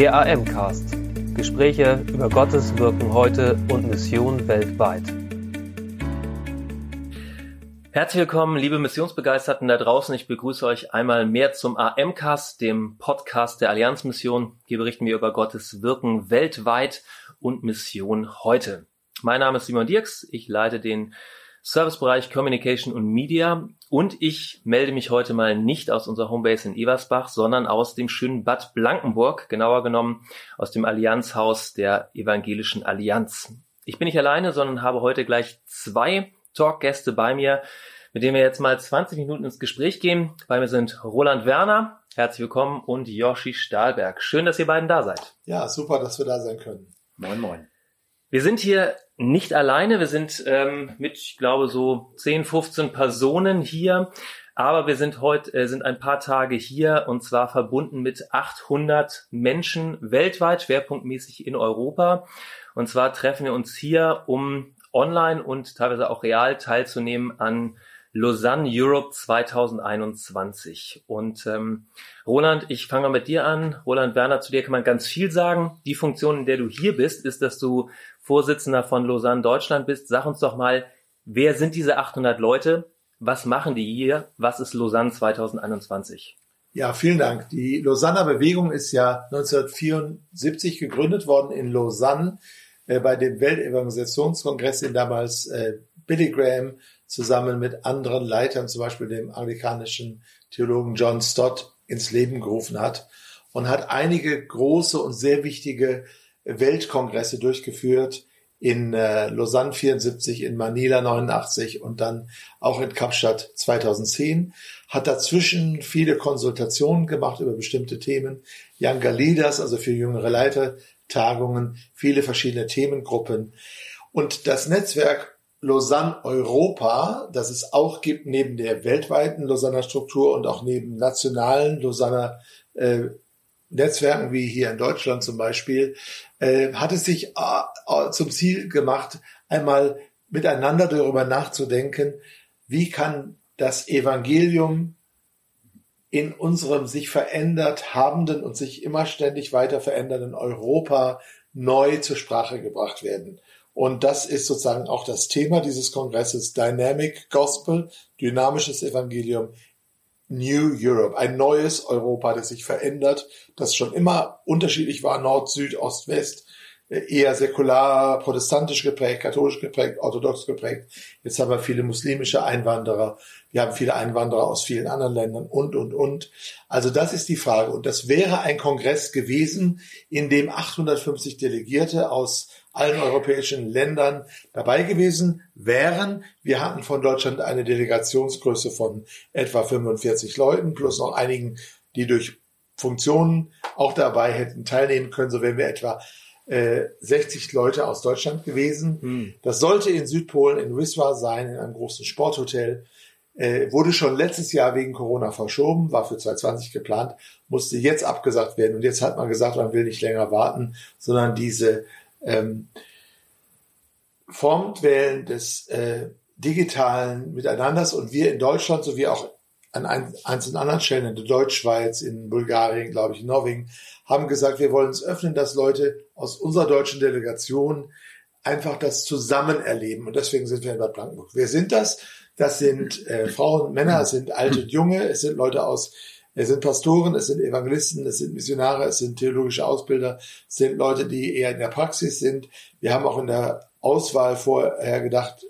Der AM-Cast. Gespräche über Gottes Wirken heute und Mission weltweit. Herzlich willkommen, liebe Missionsbegeisterten da draußen. Ich begrüße euch einmal mehr zum AM-Cast, dem Podcast der Allianzmission. Hier berichten wir über Gottes Wirken weltweit und Mission heute. Mein Name ist Simon Dirks. Ich leite den Servicebereich Communication und Media und ich melde mich heute mal nicht aus unserer Homebase in Eversbach, sondern aus dem schönen Bad Blankenburg, genauer genommen aus dem Allianzhaus der Evangelischen Allianz. Ich bin nicht alleine, sondern habe heute gleich zwei Talkgäste bei mir, mit denen wir jetzt mal 20 Minuten ins Gespräch gehen. Bei mir sind Roland Werner, herzlich willkommen, und Yoshi Stahlberg. Schön, dass ihr beiden da seid. Ja, super, dass wir da sein können. Moin, moin. Wir sind hier nicht alleine. Wir sind ähm, mit, ich glaube, so 10, 15 Personen hier. Aber wir sind heute, äh, sind ein paar Tage hier und zwar verbunden mit 800 Menschen weltweit, schwerpunktmäßig in Europa. Und zwar treffen wir uns hier, um online und teilweise auch real teilzunehmen an Lausanne Europe 2021. Und ähm, Roland, ich fange mal mit dir an. Roland Werner, zu dir kann man ganz viel sagen. Die Funktion, in der du hier bist, ist, dass du Vorsitzender von Lausanne Deutschland bist. Sag uns doch mal, wer sind diese 800 Leute? Was machen die hier? Was ist Lausanne 2021? Ja, vielen Dank. Die Lausanner Bewegung ist ja 1974 gegründet worden in Lausanne äh, bei dem Weltevangelisationskongress, den damals äh, Billy Graham zusammen mit anderen Leitern, zum Beispiel dem anglikanischen Theologen John Stott, ins Leben gerufen hat und hat einige große und sehr wichtige Weltkongresse durchgeführt in äh, Lausanne 74, in Manila 89 und dann auch in Kapstadt 2010. Hat dazwischen viele Konsultationen gemacht über bestimmte Themen. Younger Leaders, also für jüngere Leiter, Tagungen, viele verschiedene Themengruppen. Und das Netzwerk Lausanne Europa, das es auch gibt neben der weltweiten Lausanner Struktur und auch neben nationalen Lausanner äh, Netzwerken wie hier in Deutschland zum Beispiel, äh, hat es sich äh, äh, zum Ziel gemacht, einmal miteinander darüber nachzudenken, wie kann das Evangelium in unserem sich verändert habenden und sich immer ständig weiter verändernden Europa neu zur Sprache gebracht werden. Und das ist sozusagen auch das Thema dieses Kongresses Dynamic Gospel, dynamisches Evangelium New Europe, ein neues Europa, das sich verändert, das schon immer unterschiedlich war, Nord, Süd, Ost, West, eher säkular, protestantisch geprägt, katholisch geprägt, orthodox geprägt. Jetzt haben wir viele muslimische Einwanderer, wir haben viele Einwanderer aus vielen anderen Ländern und, und, und. Also das ist die Frage. Und das wäre ein Kongress gewesen, in dem 850 Delegierte aus allen europäischen Ländern dabei gewesen wären. Wir hatten von Deutschland eine Delegationsgröße von etwa 45 Leuten plus noch einigen, die durch Funktionen auch dabei hätten teilnehmen können. So wären wir etwa äh, 60 Leute aus Deutschland gewesen. Hm. Das sollte in Südpolen in Wisła sein, in einem großen Sporthotel. Äh, wurde schon letztes Jahr wegen Corona verschoben, war für 2020 geplant, musste jetzt abgesagt werden. Und jetzt hat man gesagt, man will nicht länger warten, sondern diese ähm, Formquellen des äh, digitalen Miteinanders und wir in Deutschland sowie auch an ein, einzelnen anderen Stellen in der Deutschschweiz, in Bulgarien, glaube ich, in Norwegen, haben gesagt, wir wollen es öffnen, dass Leute aus unserer deutschen Delegation einfach das zusammen erleben. Und deswegen sind wir in Bad Blankenburg. Wer sind das? Das sind äh, Frauen, Männer, es sind alte und junge, es sind Leute aus es sind Pastoren, es sind Evangelisten, es sind Missionare, es sind theologische Ausbilder, es sind Leute, die eher in der Praxis sind. Wir haben auch in der Auswahl vorher gedacht,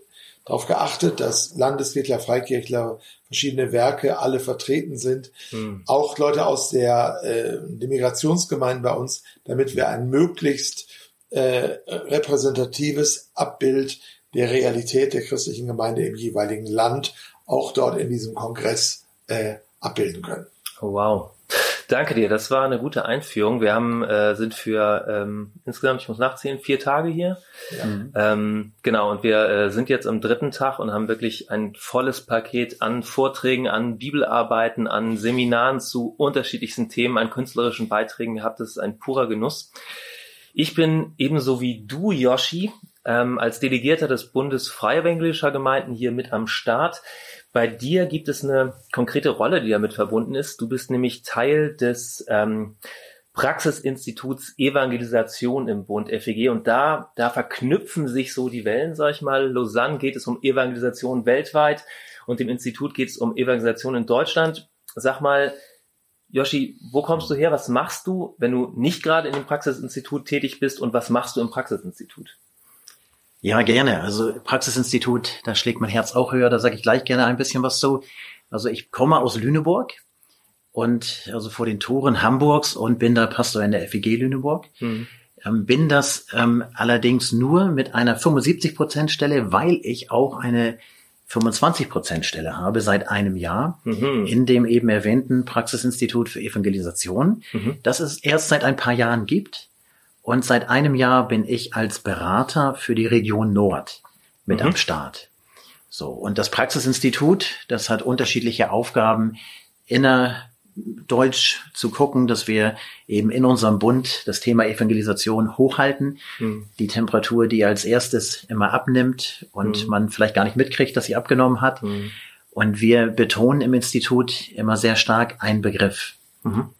darauf geachtet, dass Landeskirchler, Freikirchler, verschiedene Werke alle vertreten sind. Hm. Auch Leute aus der, äh, der Migrationsgemeinde bei uns, damit wir ein möglichst äh, repräsentatives Abbild der Realität der christlichen Gemeinde im jeweiligen Land auch dort in diesem Kongress äh, abbilden können. Oh, wow. Danke dir, das war eine gute Einführung. Wir haben äh, sind für ähm, insgesamt, ich muss nachzählen, vier Tage hier. Ja. Mhm. Ähm, genau, und wir äh, sind jetzt am dritten Tag und haben wirklich ein volles Paket an Vorträgen, an Bibelarbeiten, an Seminaren zu unterschiedlichsten Themen, an künstlerischen Beiträgen gehabt. Das ist ein purer Genuss. Ich bin ebenso wie du, Yoshi, ähm, als Delegierter des Bundes Freie Evangelischer Gemeinden hier mit am Start. Bei dir gibt es eine konkrete Rolle, die damit verbunden ist. Du bist nämlich Teil des ähm, Praxisinstituts Evangelisation im Bund FEG und da, da verknüpfen sich so die Wellen, sag ich mal. Lausanne geht es um Evangelisation weltweit und dem Institut geht es um Evangelisation in Deutschland. Sag mal, Yoshi, wo kommst du her? Was machst du, wenn du nicht gerade in dem Praxisinstitut tätig bist und was machst du im Praxisinstitut? Ja, gerne. Also Praxisinstitut, da schlägt mein Herz auch höher, da sage ich gleich gerne ein bisschen was zu. Also ich komme aus Lüneburg, und also vor den Toren Hamburgs und bin da Pastor in der FEG Lüneburg. Mhm. Ähm, bin das ähm, allerdings nur mit einer 75 Prozent Stelle, weil ich auch eine 25 Prozent Stelle habe seit einem Jahr mhm. in dem eben erwähnten Praxisinstitut für Evangelisation, mhm. das es erst seit ein paar Jahren gibt. Und seit einem Jahr bin ich als Berater für die Region Nord mit mhm. am Start. So. Und das Praxisinstitut, das hat unterschiedliche Aufgaben inner Deutsch zu gucken, dass wir eben in unserem Bund das Thema Evangelisation hochhalten. Mhm. Die Temperatur, die als erstes immer abnimmt und mhm. man vielleicht gar nicht mitkriegt, dass sie abgenommen hat. Mhm. Und wir betonen im Institut immer sehr stark einen Begriff. Mhm.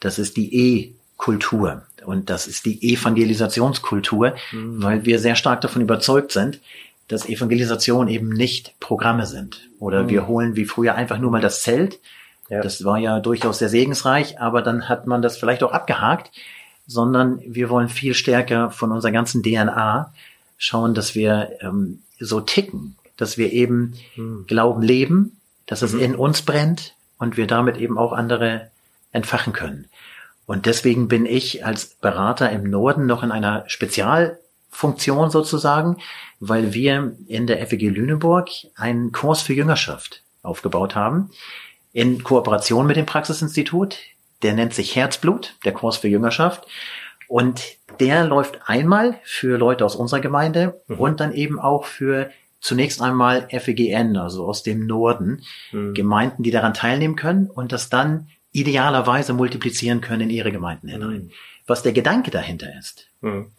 Das ist die E-Kultur. Und das ist die Evangelisationskultur, mhm. weil wir sehr stark davon überzeugt sind, dass Evangelisation eben nicht Programme sind. Oder mhm. wir holen wie früher einfach nur mal das Zelt ja. Das war ja durchaus sehr segensreich, aber dann hat man das vielleicht auch abgehakt, sondern wir wollen viel stärker von unserer ganzen DNA schauen, dass wir ähm, so ticken, dass wir eben hm. Glauben leben, dass es mhm. in uns brennt und wir damit eben auch andere entfachen können. Und deswegen bin ich als Berater im Norden noch in einer Spezialfunktion sozusagen, weil wir in der FEG Lüneburg einen Kurs für Jüngerschaft aufgebaut haben, in Kooperation mit dem Praxisinstitut. Der nennt sich Herzblut, der Kurs für Jüngerschaft. Und der läuft einmal für Leute aus unserer Gemeinde mhm. und dann eben auch für zunächst einmal FEGN, also aus dem Norden, mhm. Gemeinden, die daran teilnehmen können und das dann idealerweise multiplizieren können in ihre Gemeinden hinein. Mhm. Was der Gedanke dahinter ist. Mhm.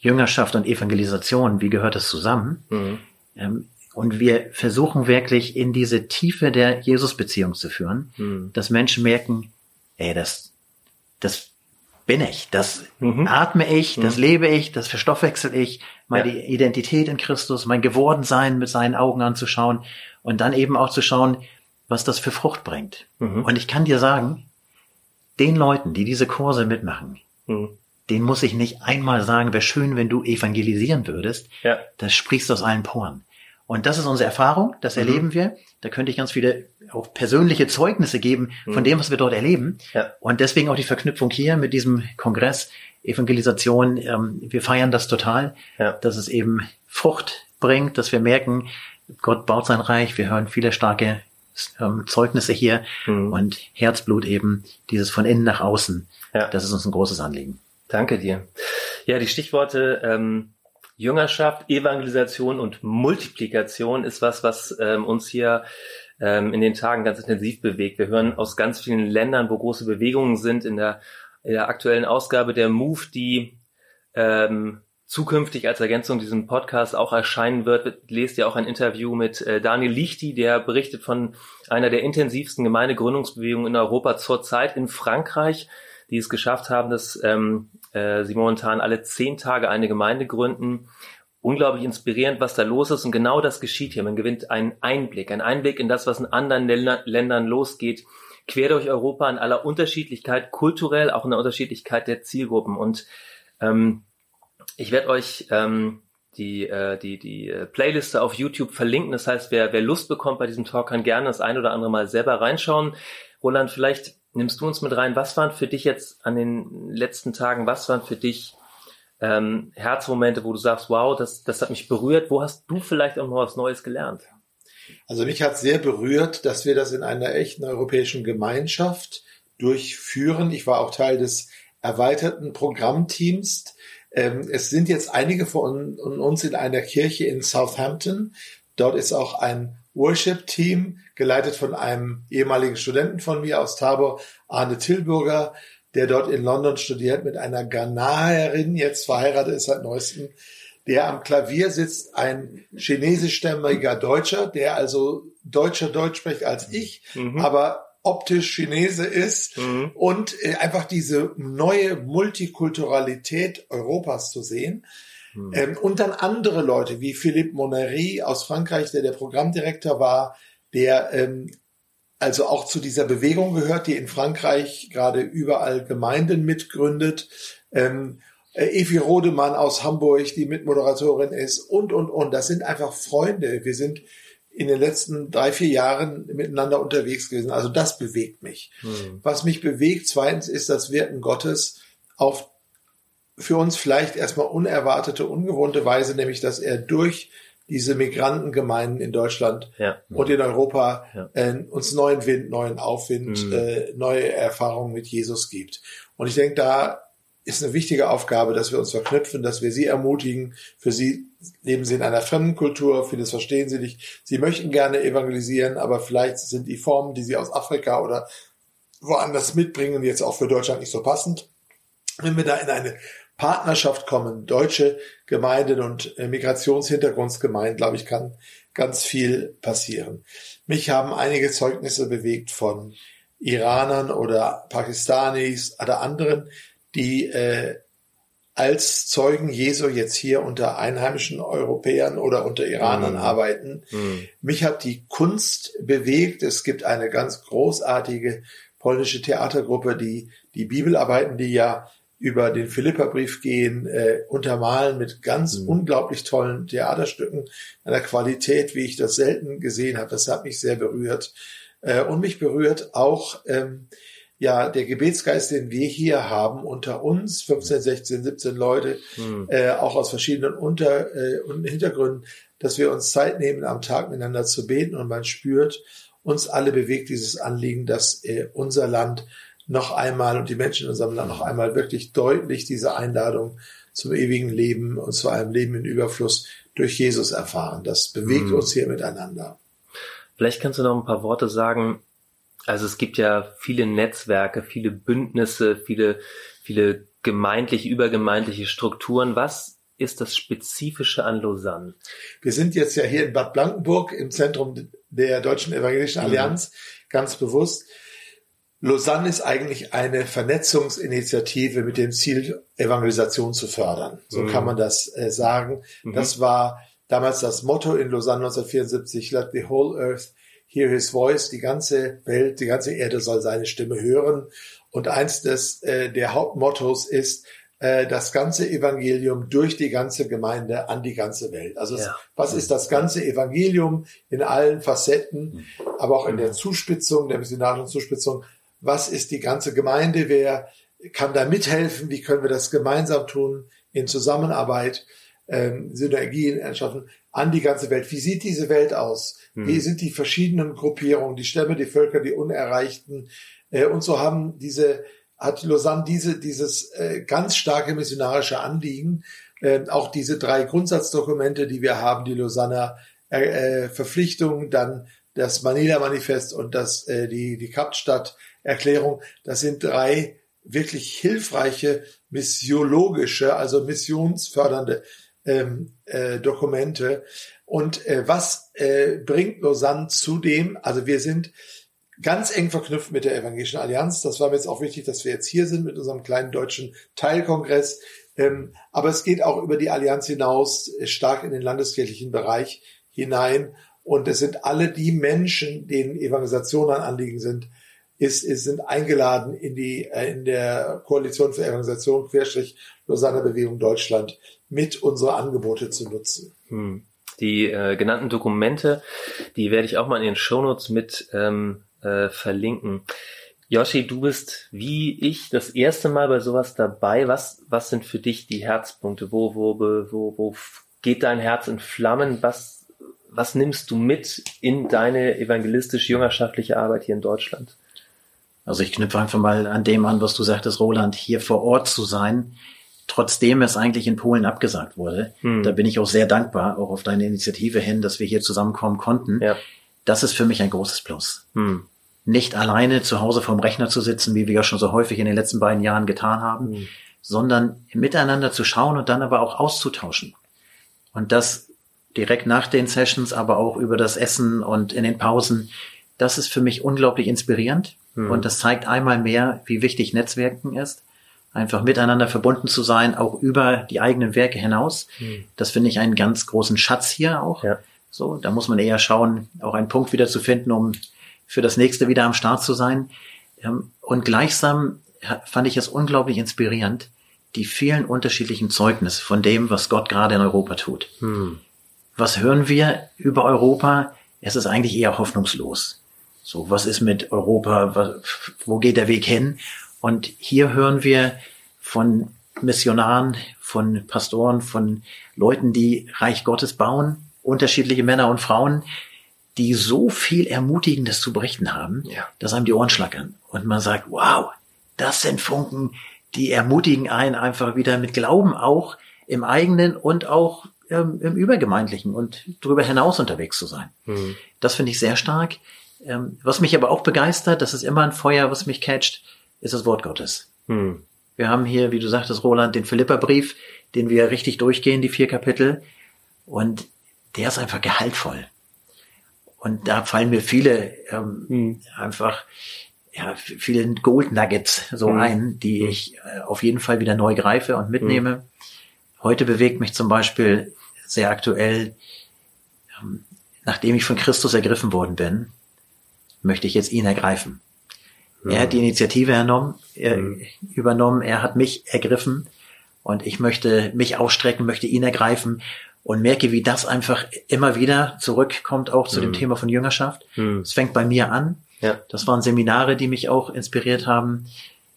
Jüngerschaft und Evangelisation, wie gehört das zusammen? Mhm. Ähm, und wir versuchen wirklich in diese Tiefe der Jesus-Beziehung zu führen, mhm. dass Menschen merken, ey, das, das bin ich, das mhm. atme ich, das mhm. lebe ich, das verstoffwechsel ich, meine ja. Identität in Christus, mein Gewordensein mit seinen Augen anzuschauen und dann eben auch zu schauen, was das für Frucht bringt. Mhm. Und ich kann dir sagen, den Leuten, die diese Kurse mitmachen, mhm. den muss ich nicht einmal sagen, wäre schön, wenn du evangelisieren würdest. Ja. Das sprichst aus allen Poren. Und das ist unsere Erfahrung, das mhm. erleben wir. Da könnte ich ganz viele auch persönliche Zeugnisse geben von mhm. dem, was wir dort erleben. Ja. Und deswegen auch die Verknüpfung hier mit diesem Kongress Evangelisation. Ähm, wir feiern das total, ja. dass es eben Frucht bringt, dass wir merken, Gott baut sein Reich. Wir hören viele starke ähm, Zeugnisse hier mhm. und Herzblut eben, dieses von innen nach außen. Ja. Das ist uns ein großes Anliegen. Danke dir. Ja, die Stichworte ähm, Jüngerschaft, Evangelisation und Multiplikation ist was, was ähm, uns hier ähm, in den Tagen ganz intensiv bewegt. Wir hören aus ganz vielen Ländern, wo große Bewegungen sind, in der, in der aktuellen Ausgabe der Move, die ähm, zukünftig als Ergänzung diesem Podcast auch erscheinen wird, lest ihr auch ein Interview mit äh, Daniel Lichti, der berichtet von einer der intensivsten Gemeindegründungsbewegungen in Europa zurzeit in Frankreich, die es geschafft haben, dass ähm, äh, sie momentan alle zehn Tage eine Gemeinde gründen. Unglaublich inspirierend, was da los ist. Und genau das geschieht hier. Man gewinnt einen Einblick, einen Einblick in das, was in anderen Ländern losgeht. Quer durch Europa in aller Unterschiedlichkeit, kulturell, auch in der Unterschiedlichkeit der Zielgruppen. Und ähm, ich werde euch ähm, die, äh, die, die äh, Playliste auf YouTube verlinken. Das heißt, wer, wer Lust bekommt bei diesem Talk, kann gerne das ein oder andere Mal selber reinschauen. Roland, vielleicht nimmst du uns mit rein. Was waren für dich jetzt an den letzten Tagen, was waren für dich ähm, Herzmomente, wo du sagst, wow, das, das hat mich berührt. Wo hast du vielleicht auch noch was Neues gelernt? Also mich hat sehr berührt, dass wir das in einer echten europäischen Gemeinschaft durchführen. Ich war auch Teil des erweiterten Programmteams. Ähm, es sind jetzt einige von uns in einer Kirche in Southampton. Dort ist auch ein Worship-Team, geleitet von einem ehemaligen Studenten von mir aus Tabor, Arne Tilburger, der dort in London studiert, mit einer Ghanaerin, jetzt verheiratet ist seit neuestem, der am Klavier sitzt, ein chinesischstämmiger Deutscher, der also deutscher Deutsch spricht als ich, mhm. aber optisch Chinese ist mhm. und äh, einfach diese neue Multikulturalität Europas zu sehen. Mhm. Ähm, und dann andere Leute wie Philippe Monery aus Frankreich, der der Programmdirektor war, der ähm, also auch zu dieser Bewegung gehört, die in Frankreich gerade überall Gemeinden mitgründet. Ähm, äh, Evi Rodemann aus Hamburg, die Mitmoderatorin ist und, und, und. Das sind einfach Freunde. Wir sind in den letzten drei, vier Jahren miteinander unterwegs gewesen. Also das bewegt mich. Hm. Was mich bewegt, zweitens, ist das Wirken Gottes auf für uns vielleicht erstmal unerwartete, ungewohnte Weise, nämlich dass er durch diese Migrantengemeinden in Deutschland ja. und in Europa ja. äh, uns neuen Wind, neuen Aufwind, mhm. äh, neue Erfahrungen mit Jesus gibt. Und ich denke, da ist eine wichtige Aufgabe, dass wir uns verknüpfen, dass wir sie ermutigen. Für sie leben sie in einer fremden Kultur, vieles verstehen sie nicht. Sie möchten gerne evangelisieren, aber vielleicht sind die Formen, die sie aus Afrika oder woanders mitbringen, jetzt auch für Deutschland nicht so passend. Wenn wir da in eine Partnerschaft kommen, deutsche Gemeinden und äh, Migrationshintergrundsgemeinden, glaube ich, kann ganz viel passieren. Mich haben einige Zeugnisse bewegt von Iranern oder Pakistanis oder anderen, die äh, als Zeugen Jesu jetzt hier unter einheimischen Europäern oder unter Iranern mhm. arbeiten. Mhm. Mich hat die Kunst bewegt. Es gibt eine ganz großartige polnische Theatergruppe, die die Bibelarbeiten, die ja über den Philipperbrief gehen, äh, untermalen mit ganz mhm. unglaublich tollen Theaterstücken, einer Qualität, wie ich das selten gesehen habe. Das hat mich sehr berührt. Äh, und mich berührt auch ähm, ja der Gebetsgeist, den wir hier haben unter uns, 15, 16, 17 Leute, mhm. äh, auch aus verschiedenen Unter- äh, Hintergründen, dass wir uns Zeit nehmen, am Tag miteinander zu beten und man spürt, uns alle bewegt dieses Anliegen, dass äh, unser Land noch einmal und die Menschen in unserem Land noch einmal wirklich deutlich diese Einladung zum ewigen Leben und zu einem Leben in Überfluss durch Jesus erfahren. Das bewegt mhm. uns hier miteinander. Vielleicht kannst du noch ein paar Worte sagen, also es gibt ja viele Netzwerke, viele Bündnisse, viele, viele gemeindlich, übergemeindliche Strukturen. Was ist das Spezifische an Lausanne? Wir sind jetzt ja hier in Bad Blankenburg im Zentrum der Deutschen Evangelischen mhm. Allianz, mhm. ganz bewusst. Lausanne ist eigentlich eine Vernetzungsinitiative mit dem Ziel, Evangelisation zu fördern. So mhm. kann man das äh, sagen. Mhm. Das war damals das Motto in Lausanne 1974, Let the whole earth hear his voice, die ganze Welt, die ganze Erde soll seine Stimme hören. Und eins des äh, der Hauptmottos ist, äh, das ganze Evangelium durch die ganze Gemeinde an die ganze Welt. Also ja. was ist das ganze Evangelium in allen Facetten, aber auch in der Zuspitzung, der missionarischen Zuspitzung? Was ist die ganze Gemeinde? Wer kann da mithelfen? Wie können wir das gemeinsam tun in Zusammenarbeit? Ähm, Synergien erschaffen an die ganze Welt. Wie sieht diese Welt aus? Hm. Wie sind die verschiedenen Gruppierungen, die Stämme, die Völker, die Unerreichten? Äh, und so haben diese, hat Lausanne diese, dieses äh, ganz starke missionarische Anliegen, äh, auch diese drei Grundsatzdokumente, die wir haben, die Lausanner äh, äh Verpflichtung, dann das Manila-Manifest und das, äh, die, die Kapstadt-Erklärung, das sind drei wirklich hilfreiche missiologische, also missionsfördernde ähm, äh, Dokumente. Und äh, was äh, bringt Lausanne zudem? Also wir sind ganz eng verknüpft mit der Evangelischen Allianz. Das war mir jetzt auch wichtig, dass wir jetzt hier sind mit unserem kleinen deutschen Teilkongress. Ähm, aber es geht auch über die Allianz hinaus äh, stark in den landeskirchlichen Bereich hinein. Und es sind alle die Menschen, denen Evangelisation ein Anliegen sind, ist, ist, sind eingeladen in die äh, in der Koalition für Evangelisation Querstrich Lausanne Bewegung Deutschland mit unsere Angebote zu nutzen. Hm. Die äh, genannten Dokumente, die werde ich auch mal in den Shownotes mit ähm, äh, verlinken. Yoshi, du bist wie ich das erste Mal bei sowas dabei. Was, was sind für dich die Herzpunkte? Wo, wo, wo, wo geht dein Herz in Flammen? Was, was nimmst du mit in deine evangelistisch-jüngerschaftliche Arbeit hier in Deutschland? Also ich knüpfe einfach mal an dem an, was du sagtest, Roland, hier vor Ort zu sein, trotzdem es eigentlich in Polen abgesagt wurde. Hm. Da bin ich auch sehr dankbar, auch auf deine Initiative hin, dass wir hier zusammenkommen konnten. Ja. Das ist für mich ein großes Plus. Hm. Nicht alleine zu Hause vorm Rechner zu sitzen, wie wir ja schon so häufig in den letzten beiden Jahren getan haben, hm. sondern miteinander zu schauen und dann aber auch auszutauschen. Und das direkt nach den Sessions, aber auch über das Essen und in den Pausen. Das ist für mich unglaublich inspirierend. Mhm. Und das zeigt einmal mehr, wie wichtig Netzwerken ist. Einfach miteinander verbunden zu sein, auch über die eigenen Werke hinaus. Mhm. Das finde ich einen ganz großen Schatz hier auch. Ja. So, da muss man eher schauen, auch einen Punkt wieder zu finden, um für das nächste wieder am Start zu sein. Ähm, und gleichsam fand ich es unglaublich inspirierend, die vielen unterschiedlichen Zeugnisse von dem, was Gott gerade in Europa tut. Hm. Was hören wir über Europa? Es ist eigentlich eher hoffnungslos. So, was ist mit Europa? Was, wo geht der Weg hin? Und hier hören wir von Missionaren, von Pastoren, von Leuten, die Reich Gottes bauen, unterschiedliche Männer und Frauen, die so viel Ermutigendes zu berichten haben, ja. dass einem die Ohren schlackern. Und man sagt, wow, das sind Funken, die ermutigen einen einfach wieder mit Glauben auch im eigenen und auch ähm, im übergemeindlichen und darüber hinaus unterwegs zu sein. Mhm. Das finde ich sehr stark. Ähm, was mich aber auch begeistert, das ist immer ein Feuer, was mich catcht, ist das Wort Gottes. Mhm. Wir haben hier, wie du sagtest, Roland, den Philipperbrief, den wir richtig durchgehen, die vier Kapitel. Und der ist einfach gehaltvoll. Und da fallen mir viele ähm, mhm. einfach ja, viele Gold Nuggets so mhm. ein, die mhm. ich äh, auf jeden Fall wieder neu greife und mitnehme. Mhm. Heute bewegt mich zum Beispiel sehr aktuell, ähm, nachdem ich von Christus ergriffen worden bin, möchte ich jetzt ihn ergreifen. Mhm. Er hat die Initiative ernommen, er, mhm. übernommen, er hat mich ergriffen und ich möchte mich ausstrecken, möchte ihn ergreifen und merke, wie das einfach immer wieder zurückkommt, auch zu dem mhm. Thema von Jüngerschaft. Mhm. Es fängt bei mir an. Ja. Das waren Seminare, die mich auch inspiriert haben.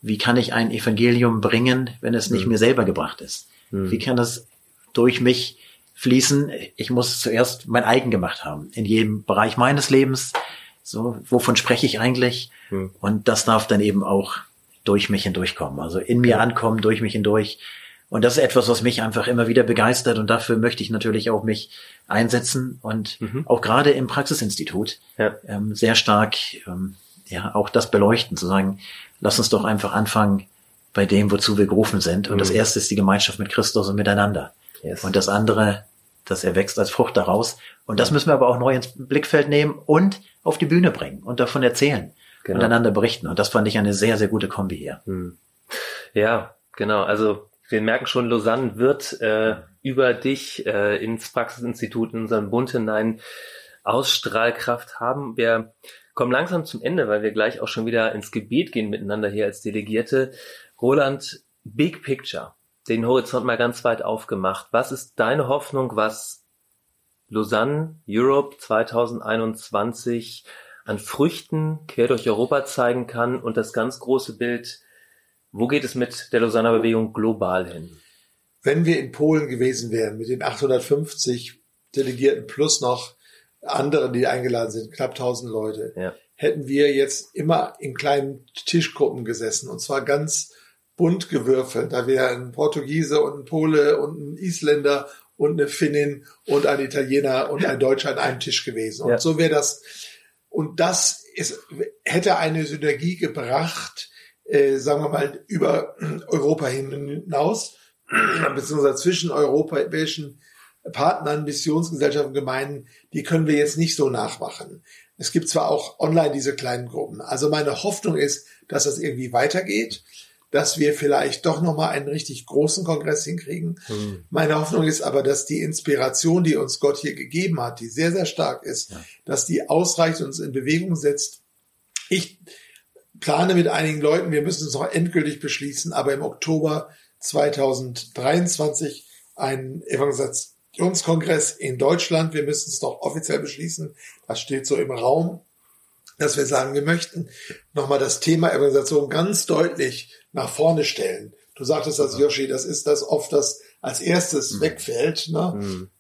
Wie kann ich ein Evangelium bringen, wenn es nicht mhm. mir selber gebracht ist? Mhm. Wie kann das durch mich fließen? Ich muss zuerst mein eigen gemacht haben. In jedem Bereich meines Lebens. So, wovon spreche ich eigentlich? Mhm. Und das darf dann eben auch durch mich hindurchkommen. Also in mir ankommen, durch mich hindurch. Und das ist etwas, was mich einfach immer wieder begeistert und dafür möchte ich natürlich auch mich einsetzen und mhm. auch gerade im Praxisinstitut ja. ähm, sehr stark ähm, ja auch das beleuchten, zu sagen, lass uns doch einfach anfangen bei dem, wozu wir gerufen sind. Und mhm. das erste ist die Gemeinschaft mit Christus und miteinander. Yes. Und das andere, das erwächst als Frucht daraus. Und das müssen wir aber auch neu ins Blickfeld nehmen und auf die Bühne bringen und davon erzählen genau. und einander berichten. Und das fand ich eine sehr, sehr gute Kombi hier. Mhm. Ja, genau. Also wir merken schon, Lausanne wird äh, über dich äh, ins Praxisinstitut, in unseren Bund hinein Ausstrahlkraft haben. Wir kommen langsam zum Ende, weil wir gleich auch schon wieder ins Gebet gehen miteinander hier als Delegierte. Roland, Big Picture, den Horizont mal ganz weit aufgemacht. Was ist deine Hoffnung, was Lausanne Europe 2021 an Früchten quer durch Europa zeigen kann und das ganz große Bild wo geht es mit der Lausanner Bewegung global hin? Wenn wir in Polen gewesen wären, mit den 850 Delegierten plus noch anderen, die eingeladen sind, knapp 1000 Leute, ja. hätten wir jetzt immer in kleinen Tischgruppen gesessen und zwar ganz bunt gewürfelt. Da wäre ein Portugiese und ein Pole und ein Isländer und eine Finnin und ein Italiener und ein Deutscher an einem Tisch gewesen. Und ja. so wäre das. Und das ist, hätte eine Synergie gebracht, äh, sagen wir mal, über Europa hinaus, beziehungsweise zwischen europäischen Partnern, Missionsgesellschaften, Gemeinden, die können wir jetzt nicht so nachmachen. Es gibt zwar auch online diese kleinen Gruppen. Also meine Hoffnung ist, dass das irgendwie weitergeht, dass wir vielleicht doch nochmal einen richtig großen Kongress hinkriegen. Mhm. Meine Hoffnung ist aber, dass die Inspiration, die uns Gott hier gegeben hat, die sehr, sehr stark ist, ja. dass die ausreicht und uns in Bewegung setzt. Ich plane mit einigen Leuten, wir müssen es noch endgültig beschließen, aber im Oktober 2023 einen Evangelisationskongress in Deutschland. Wir müssen es noch offiziell beschließen. Das steht so im Raum, dass wir sagen, wir möchten nochmal das Thema Evangelisation ganz deutlich nach vorne stellen. Du sagtest das, Yoshi, das ist das oft, das als erstes mhm. wegfällt. Ne? Mhm.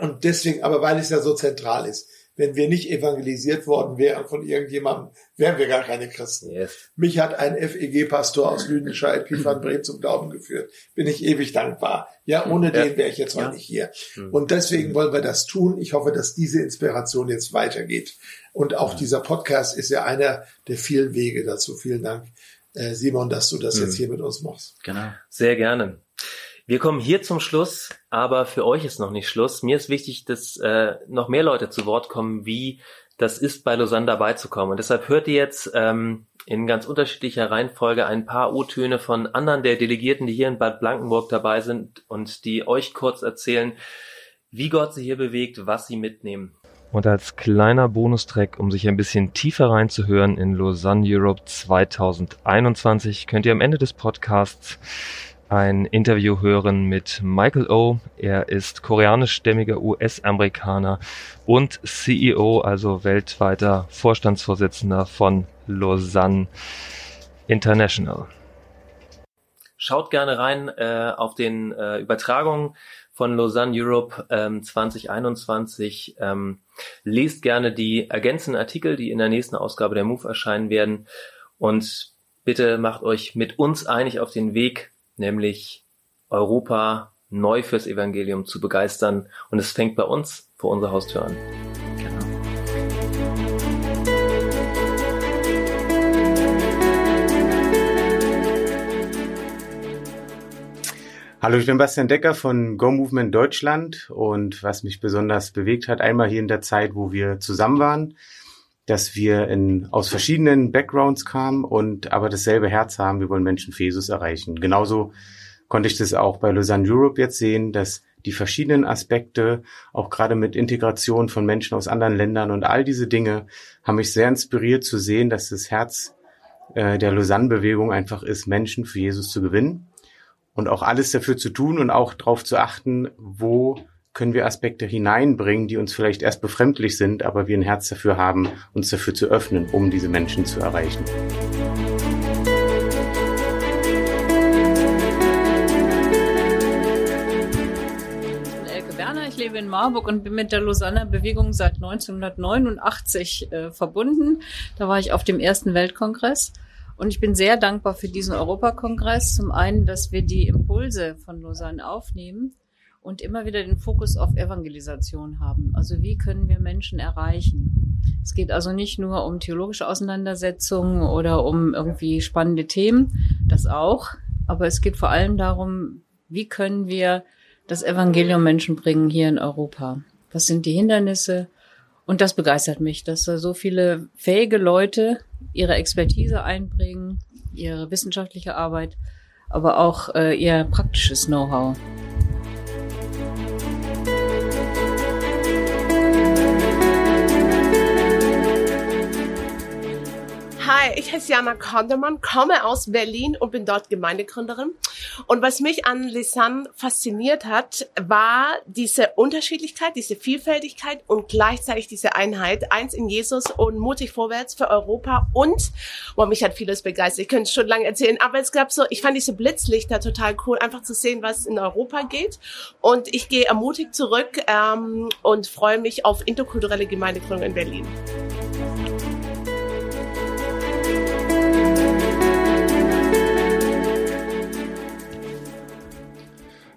Und deswegen, aber weil es ja so zentral ist wenn wir nicht evangelisiert worden wären von irgendjemandem, wären wir gar keine Christen. Yes. Mich hat ein FEG-Pastor aus Lüdenscheid, Piet van Breem, zum Glauben geführt. Bin ich ewig dankbar. Ja, ohne ja. den wäre ich jetzt ja. heute nicht hier. Mhm. Und deswegen wollen wir das tun. Ich hoffe, dass diese Inspiration jetzt weitergeht. Und auch mhm. dieser Podcast ist ja einer der vielen Wege dazu. Vielen Dank, äh, Simon, dass du das mhm. jetzt hier mit uns machst. Genau. Sehr gerne. Wir kommen hier zum Schluss, aber für euch ist noch nicht Schluss. Mir ist wichtig, dass äh, noch mehr Leute zu Wort kommen, wie das ist, bei Lausanne dabei zu kommen. Und deshalb hört ihr jetzt ähm, in ganz unterschiedlicher Reihenfolge ein paar O-Töne von anderen der Delegierten, die hier in Bad Blankenburg dabei sind und die euch kurz erzählen, wie Gott sie hier bewegt, was sie mitnehmen. Und als kleiner Bonustrack, um sich ein bisschen tiefer reinzuhören in Lausanne Europe 2021, könnt ihr am Ende des Podcasts ein Interview hören mit Michael O. Er ist koreanischstämmiger US-Amerikaner und CEO, also weltweiter Vorstandsvorsitzender von Lausanne International. Schaut gerne rein äh, auf den äh, Übertragungen von Lausanne Europe ähm, 2021. Ähm, lest gerne die ergänzenden Artikel, die in der nächsten Ausgabe der Move erscheinen werden. Und bitte macht euch mit uns einig auf den Weg, nämlich Europa neu fürs Evangelium zu begeistern. Und es fängt bei uns vor unserer Haustür an. Hallo, ich bin Bastian Decker von Go Movement Deutschland und was mich besonders bewegt hat, einmal hier in der Zeit, wo wir zusammen waren, dass wir in, aus verschiedenen Backgrounds kamen und aber dasselbe Herz haben, wir wollen Menschen für Jesus erreichen. Genauso konnte ich das auch bei Lausanne Europe jetzt sehen, dass die verschiedenen Aspekte, auch gerade mit Integration von Menschen aus anderen Ländern und all diese Dinge, haben mich sehr inspiriert zu sehen, dass das Herz äh, der Lausanne-Bewegung einfach ist, Menschen für Jesus zu gewinnen und auch alles dafür zu tun und auch darauf zu achten, wo können wir Aspekte hineinbringen, die uns vielleicht erst befremdlich sind, aber wir ein Herz dafür haben, uns dafür zu öffnen, um diese Menschen zu erreichen. Ich lebe in Marburg und bin mit der Lausanner Bewegung seit 1989 äh, verbunden. Da war ich auf dem ersten Weltkongress und ich bin sehr dankbar für diesen Europakongress. Zum einen, dass wir die Impulse von Lausanne aufnehmen und immer wieder den Fokus auf Evangelisation haben. Also wie können wir Menschen erreichen? Es geht also nicht nur um theologische Auseinandersetzungen oder um irgendwie spannende Themen, das auch, aber es geht vor allem darum, wie können wir das Evangelium Menschen bringen hier in Europa? Was sind die Hindernisse? Und das begeistert mich, dass da so viele fähige Leute ihre Expertise einbringen, ihre wissenschaftliche Arbeit, aber auch äh, ihr praktisches Know-how. Hi, ich heiße Jana Kondermann, komme aus Berlin und bin dort Gemeindegründerin. Und was mich an Lisanne fasziniert hat, war diese Unterschiedlichkeit, diese Vielfältigkeit und gleichzeitig diese Einheit. Eins in Jesus und mutig vorwärts für Europa. Und, boah, mich hat vieles begeistert. Ich könnte schon lange erzählen, aber es gab so, ich fand diese Blitzlichter total cool, einfach zu sehen, was in Europa geht. Und ich gehe ermutigt zurück ähm, und freue mich auf interkulturelle Gemeindegründung in Berlin.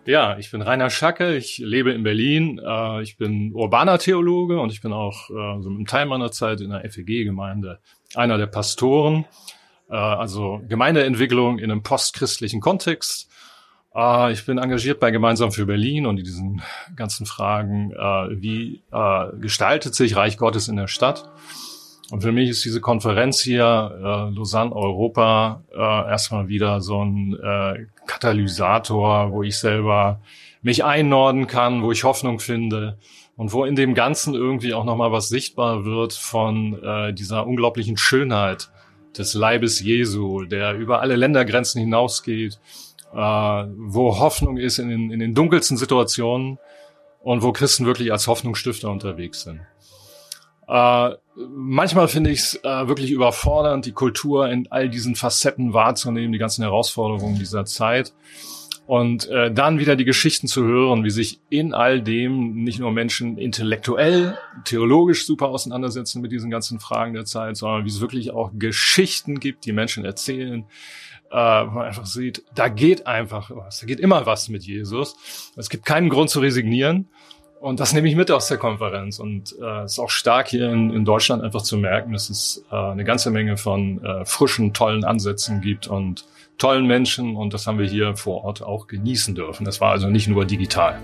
Ja, ich bin Rainer Schacke, ich lebe in Berlin, äh, ich bin urbaner Theologe und ich bin auch äh, so einem Teil meiner Zeit in der FEG-Gemeinde einer der Pastoren, äh, also Gemeindeentwicklung in einem postchristlichen Kontext. Äh, ich bin engagiert bei Gemeinsam für Berlin und in diesen ganzen Fragen, wie gestaltet sich Reich Gottes in der Stadt. Und für mich ist diese Konferenz hier, äh, Lausanne Europa, äh, erstmal wieder so ein äh, Katalysator, wo ich selber mich einnorden kann, wo ich Hoffnung finde und wo in dem Ganzen irgendwie auch nochmal was sichtbar wird von äh, dieser unglaublichen Schönheit des Leibes Jesu, der über alle Ländergrenzen hinausgeht, äh, wo Hoffnung ist in den, in den dunkelsten Situationen und wo Christen wirklich als Hoffnungsstifter unterwegs sind. Äh, manchmal finde ich es äh, wirklich überfordernd, die Kultur in all diesen Facetten wahrzunehmen, die ganzen Herausforderungen dieser Zeit. Und äh, dann wieder die Geschichten zu hören, wie sich in all dem nicht nur Menschen intellektuell, theologisch super auseinandersetzen mit diesen ganzen Fragen der Zeit, sondern wie es wirklich auch Geschichten gibt, die Menschen erzählen, äh, wo man einfach sieht, da geht einfach was, da geht immer was mit Jesus. Es gibt keinen Grund zu resignieren. Und das nehme ich mit aus der Konferenz. Und äh, ist auch stark hier in, in Deutschland einfach zu merken, dass es äh, eine ganze Menge von äh, frischen, tollen Ansätzen gibt und tollen Menschen. Und das haben wir hier vor Ort auch genießen dürfen. Das war also nicht nur digital.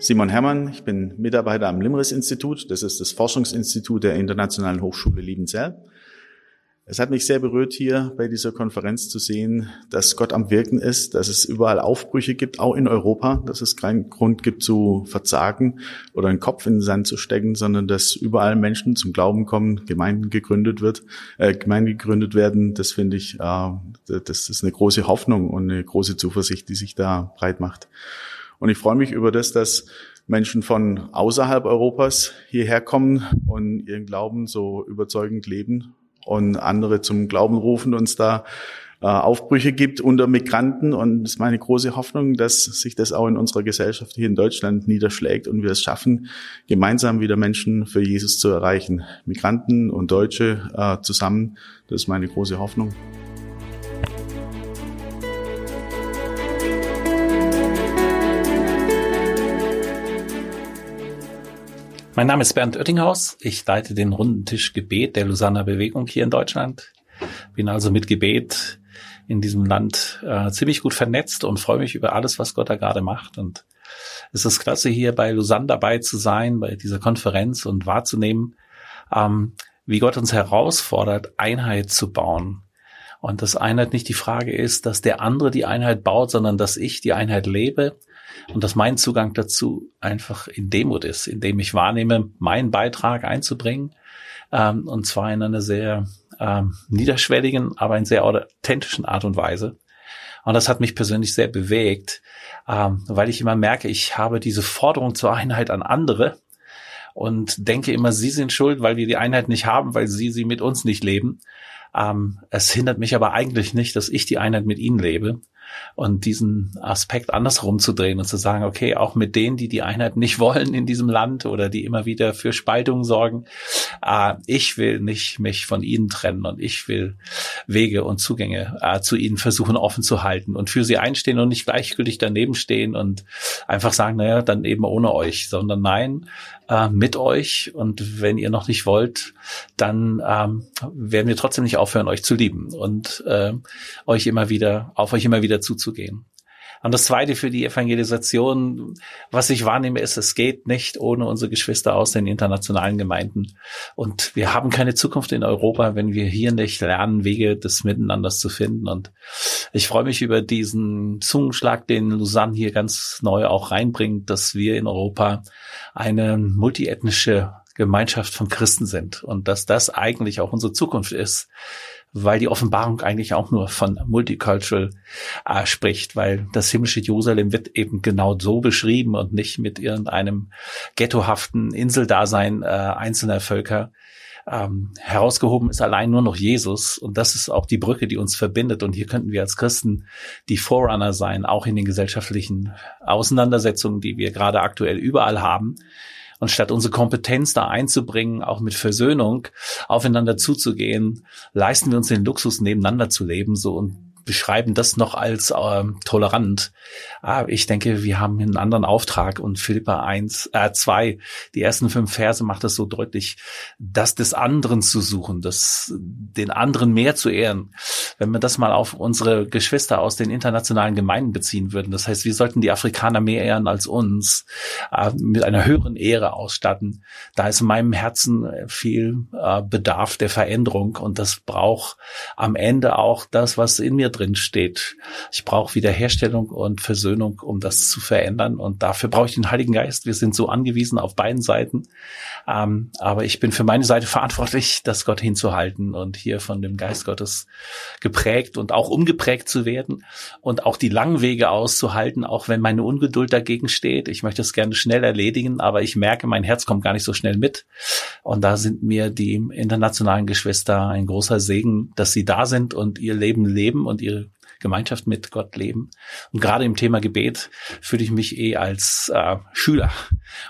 Simon Herrmann, ich bin Mitarbeiter am Limris-Institut. Das ist das Forschungsinstitut der Internationalen Hochschule Liebenzell. Es hat mich sehr berührt, hier bei dieser Konferenz zu sehen, dass Gott am Wirken ist, dass es überall Aufbrüche gibt, auch in Europa, dass es keinen Grund gibt zu verzagen oder einen Kopf in den Sand zu stecken, sondern dass überall Menschen zum Glauben kommen, Gemeinden gegründet wird, äh, Gemeinden gegründet werden. Das finde ich, äh, das ist eine große Hoffnung und eine große Zuversicht, die sich da breit macht. Und ich freue mich über das, dass Menschen von außerhalb Europas hierher kommen und ihren Glauben so überzeugend leben und andere zum Glauben rufen, uns da äh, Aufbrüche gibt unter Migranten. Und es ist meine große Hoffnung, dass sich das auch in unserer Gesellschaft hier in Deutschland niederschlägt und wir es schaffen, gemeinsam wieder Menschen für Jesus zu erreichen. Migranten und Deutsche äh, zusammen, das ist meine große Hoffnung. Mein Name ist Bernd Oettinghaus. Ich leite den Rundentisch Gebet der Lausanner Bewegung hier in Deutschland. Bin also mit Gebet in diesem Land äh, ziemlich gut vernetzt und freue mich über alles, was Gott da gerade macht. Und es ist klasse, hier bei Lausanne dabei zu sein, bei dieser Konferenz und wahrzunehmen, ähm, wie Gott uns herausfordert, Einheit zu bauen. Und dass Einheit nicht die Frage ist, dass der andere die Einheit baut, sondern dass ich die Einheit lebe und dass mein Zugang dazu einfach in Demut ist, indem ich wahrnehme, meinen Beitrag einzubringen ähm, und zwar in einer sehr ähm, niederschwelligen, aber in sehr authentischen Art und Weise. Und das hat mich persönlich sehr bewegt, ähm, weil ich immer merke, ich habe diese Forderung zur Einheit an andere und denke immer, sie sind schuld, weil wir die Einheit nicht haben, weil sie sie mit uns nicht leben. Ähm, es hindert mich aber eigentlich nicht, dass ich die Einheit mit ihnen lebe und diesen Aspekt andersrum zu drehen und zu sagen, okay, auch mit denen, die die Einheit nicht wollen in diesem Land oder die immer wieder für Spaltung sorgen, äh, ich will nicht mich von ihnen trennen und ich will Wege und Zugänge äh, zu ihnen versuchen offen zu halten und für sie einstehen und nicht gleichgültig daneben stehen und einfach sagen, naja, dann eben ohne euch, sondern nein, äh, mit euch und wenn ihr noch nicht wollt, dann ähm, werden wir trotzdem nicht aufhören, euch zu lieben und äh, euch immer wieder, auf euch immer wieder zuzugehen. Und das Zweite für die Evangelisation, was ich wahrnehme, ist, es geht nicht ohne unsere Geschwister aus den internationalen Gemeinden. Und wir haben keine Zukunft in Europa, wenn wir hier nicht lernen, Wege des Miteinanders zu finden. Und ich freue mich über diesen Zungenschlag, den Lausanne hier ganz neu auch reinbringt, dass wir in Europa eine multiethnische Gemeinschaft von Christen sind und dass das eigentlich auch unsere Zukunft ist weil die Offenbarung eigentlich auch nur von Multicultural äh, spricht, weil das himmlische Jerusalem wird eben genau so beschrieben und nicht mit irgendeinem ghettohaften Inseldasein äh, einzelner Völker. Ähm, herausgehoben ist allein nur noch Jesus und das ist auch die Brücke, die uns verbindet und hier könnten wir als Christen die Forerunner sein, auch in den gesellschaftlichen Auseinandersetzungen, die wir gerade aktuell überall haben. Und statt unsere Kompetenz da einzubringen, auch mit Versöhnung aufeinander zuzugehen, leisten wir uns den Luxus, nebeneinander zu leben, so und beschreiben das noch als äh, tolerant. Ah, ich denke, wir haben einen anderen Auftrag und Philippa 1, äh, 2, die ersten fünf Verse macht es so deutlich, das des anderen zu suchen, das, den anderen mehr zu ehren. Wenn wir das mal auf unsere Geschwister aus den internationalen Gemeinden beziehen würden, das heißt, wir sollten die Afrikaner mehr ehren als uns, äh, mit einer höheren Ehre ausstatten. Da ist in meinem Herzen viel äh, Bedarf der Veränderung und das braucht am Ende auch das, was in mir drin steht. Ich brauche Wiederherstellung und Versöhnung, um das zu verändern. Und dafür brauche ich den Heiligen Geist. Wir sind so angewiesen auf beiden Seiten. Ähm, aber ich bin für meine Seite verantwortlich, das Gott hinzuhalten und hier von dem Geist Gottes geprägt und auch umgeprägt zu werden und auch die langen Wege auszuhalten, auch wenn meine Ungeduld dagegen steht. Ich möchte es gerne schnell erledigen, aber ich merke, mein Herz kommt gar nicht so schnell mit. Und da sind mir die internationalen Geschwister ein großer Segen, dass sie da sind und ihr Leben leben und ihre Gemeinschaft mit Gott leben. Und gerade im Thema Gebet fühle ich mich eh als äh, Schüler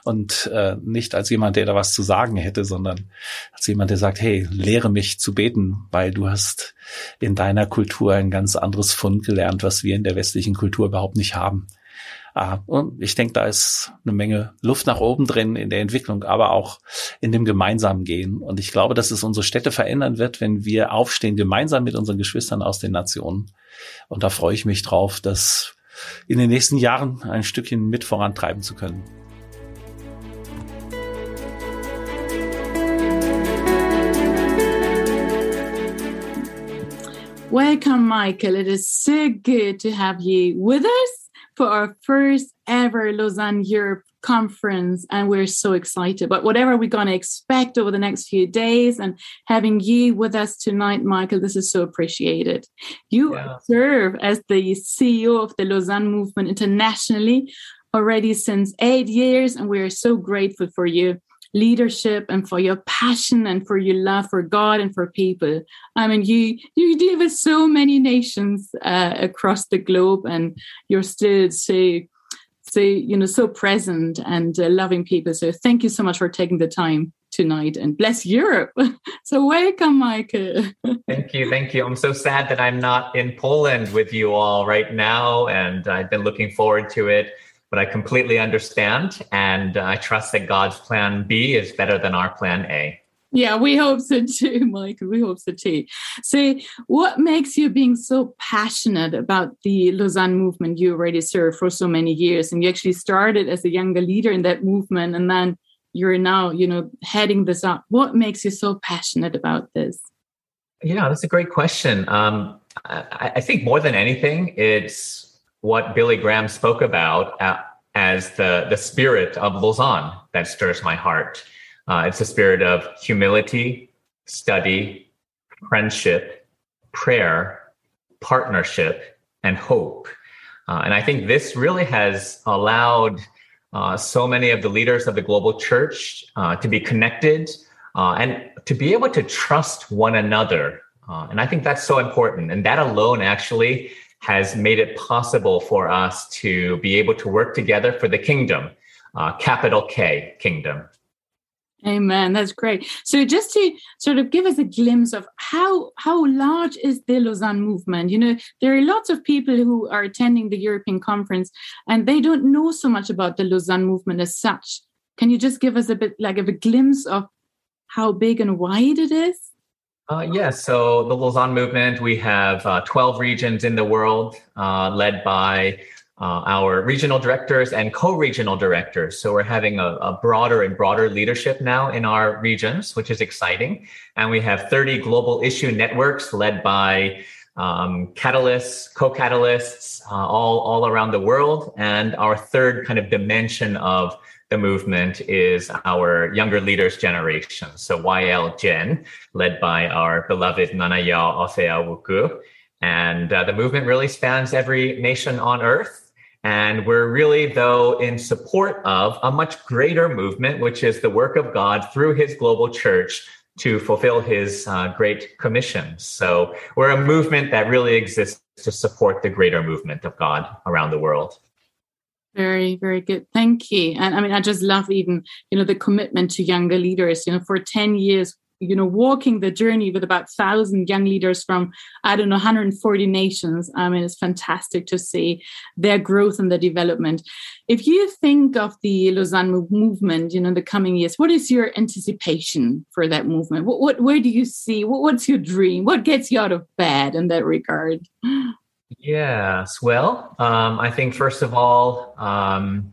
und äh, nicht als jemand, der da was zu sagen hätte, sondern als jemand, der sagt, hey, lehre mich zu beten, weil du hast in deiner Kultur ein ganz anderes Fund gelernt, was wir in der westlichen Kultur überhaupt nicht haben. Ah, und ich denke, da ist eine Menge Luft nach oben drin in der Entwicklung, aber auch in dem gemeinsamen Gehen. Und ich glaube, dass es unsere Städte verändern wird, wenn wir aufstehen, gemeinsam mit unseren Geschwistern aus den Nationen. Und da freue ich mich drauf, das in den nächsten Jahren ein Stückchen mit vorantreiben zu können. Welcome, Michael. It is so good to have you with us. For our first ever Lausanne Europe conference. And we're so excited. But whatever we're going to expect over the next few days and having you with us tonight, Michael, this is so appreciated. You yeah. serve as the CEO of the Lausanne movement internationally already since eight years. And we are so grateful for you leadership and for your passion and for your love for God and for people. I mean, you you deal with so many nations uh, across the globe, and you're still so so you know so present and uh, loving people. So thank you so much for taking the time tonight and bless Europe. so welcome, Michael. thank you, thank you. I'm so sad that I'm not in Poland with you all right now, and I've been looking forward to it but I completely understand. And I trust that God's plan B is better than our plan A. Yeah, we hope so too, Michael. We hope so too. So, what makes you being so passionate about the Lausanne movement you already served for so many years? And you actually started as a younger leader in that movement, and then you're now, you know, heading this up. What makes you so passionate about this? Yeah, that's a great question. Um, I, I think more than anything, it's what Billy Graham spoke about as the, the spirit of Lausanne that stirs my heart. Uh, it's a spirit of humility, study, friendship, prayer, partnership, and hope. Uh, and I think this really has allowed uh, so many of the leaders of the global church uh, to be connected uh, and to be able to trust one another. Uh, and I think that's so important. And that alone actually has made it possible for us to be able to work together for the kingdom, uh, capital K, kingdom. Amen. That's great. So, just to sort of give us a glimpse of how how large is the Lausanne movement? You know, there are lots of people who are attending the European conference, and they don't know so much about the Lausanne movement as such. Can you just give us a bit like of a glimpse of how big and wide it is? Uh, yes. Yeah, so the Lausanne movement, we have uh, 12 regions in the world uh, led by uh, our regional directors and co-regional directors. So we're having a, a, broader and broader leadership now in our regions, which is exciting. And we have 30 global issue networks led by um, catalysts, co-catalysts, uh, all, all around the world. And our third kind of dimension of the movement is our younger leaders generation. So YL Gen, led by our beloved Nanaya Ofeawuku. And uh, the movement really spans every nation on earth. And we're really, though, in support of a much greater movement, which is the work of God through his global church to fulfill his uh, great commission. So we're a movement that really exists to support the greater movement of God around the world. Very, very good. Thank you. And I mean, I just love even, you know, the commitment to younger leaders. You know, for 10 years, you know, walking the journey with about thousand young leaders from, I don't know, 140 nations. I mean, it's fantastic to see their growth and their development. If you think of the Lausanne movement, you know, in the coming years, what is your anticipation for that movement? What, what where do you see? What, what's your dream? What gets you out of bed in that regard? Yes. Well, um, I think first of all, um,